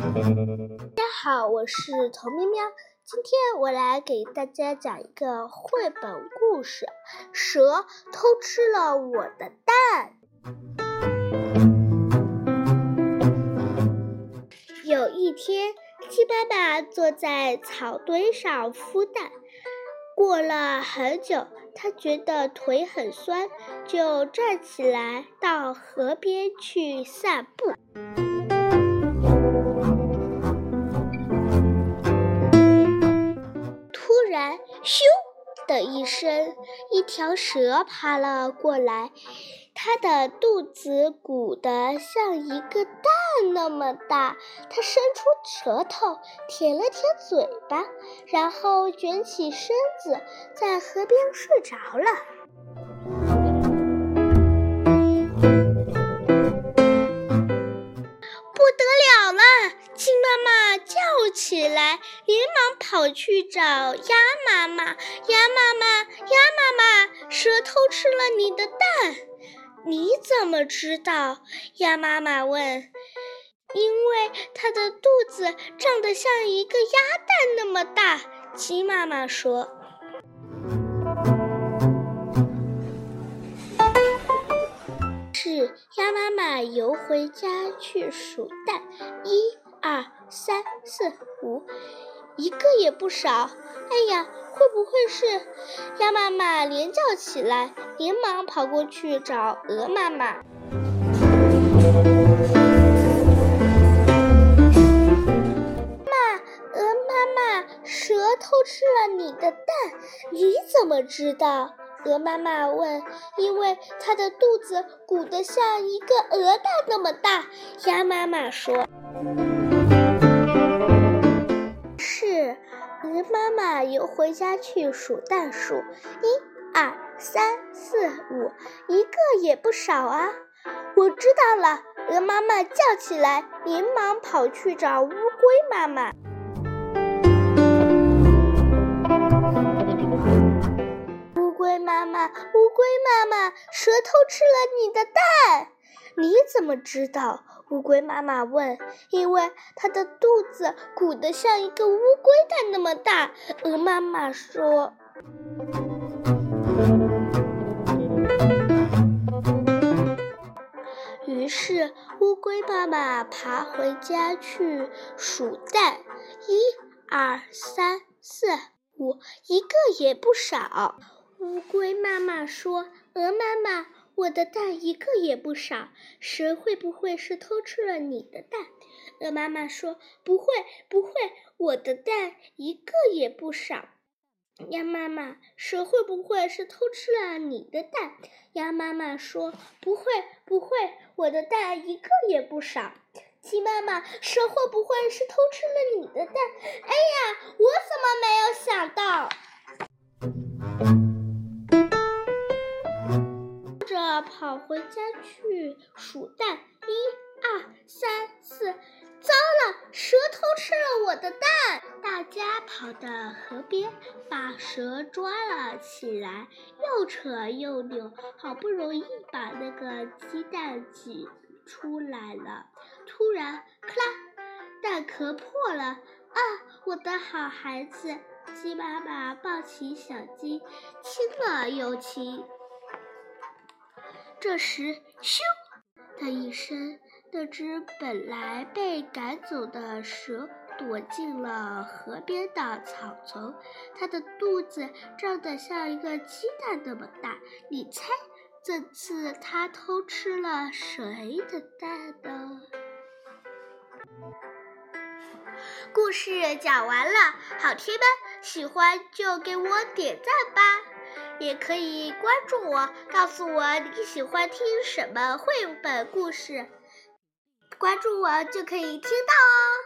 大家好，我是童喵喵。今天我来给大家讲一个绘本故事：蛇偷吃了我的蛋。有一天，鸡妈妈坐在草堆上孵蛋，过了很久，它觉得腿很酸，就站起来到河边去散步。咻的一声，一条蛇爬了过来，它的肚子鼓得像一个蛋那么大。它伸出舌头舔了舔嘴巴，然后卷起身子，在河边睡着了。跑去找鸭妈妈。鸭妈妈，鸭妈妈，蛇偷吃了你的蛋，你怎么知道？鸭妈妈问。因为它的肚子胀得像一个鸭蛋那么大。鸡妈妈说。是鸭妈妈游回家去数蛋，一。二三四五，一个也不少。哎呀，会不会是？鸭妈妈连叫起来，连忙跑过去找鹅妈妈。妈，鹅妈妈，蛇偷吃了你的蛋，你怎么知道？鹅妈妈问。因为它的肚子鼓得像一个鹅蛋那么大。鸭妈妈说。妈妈又回家去数蛋数，一、二、三、四、五，一个也不少啊！我知道了，鹅妈妈叫起来，连忙跑去找乌龟妈妈。乌龟妈妈，乌龟妈妈，蛇偷吃了你的蛋，你怎么知道？乌龟妈妈问：“因为它的肚子鼓得像一个乌龟蛋那么大。”鹅妈妈说。于是乌龟妈妈爬回家去数蛋，一、二、三、四、五，一个也不少。乌龟妈妈说：“鹅妈妈。”我的蛋一个也不少，蛇会不会是偷吃了你的蛋？鹅妈妈说：“不会，不会，我的蛋一个也不少。”鸭妈妈：“蛇会不会是偷吃了你的蛋？”鸭妈妈说：“不会，不会，我的蛋一个也不少。”鸡妈妈：“蛇会不会是偷吃了你的蛋？”哎呀，我怎么没有想到？跑回家去数蛋，一、二、三、四，糟了，蛇偷吃了我的蛋！大家跑到河边，把蛇抓了起来，又扯又扭，好不容易把那个鸡蛋挤出来了。突然，咔啦，蛋壳破了！啊，我的好孩子！鸡妈妈抱起小鸡，亲了又亲。这时，咻的一声，那只本来被赶走的蛇躲进了河边的草丛。它的肚子胀得像一个鸡蛋那么大。你猜，这次它偷吃了谁的蛋呢？故事讲完了，好听吗？喜欢就给我点赞吧。也可以关注我，告诉我你喜欢听什么绘本故事，关注我就可以听到哦。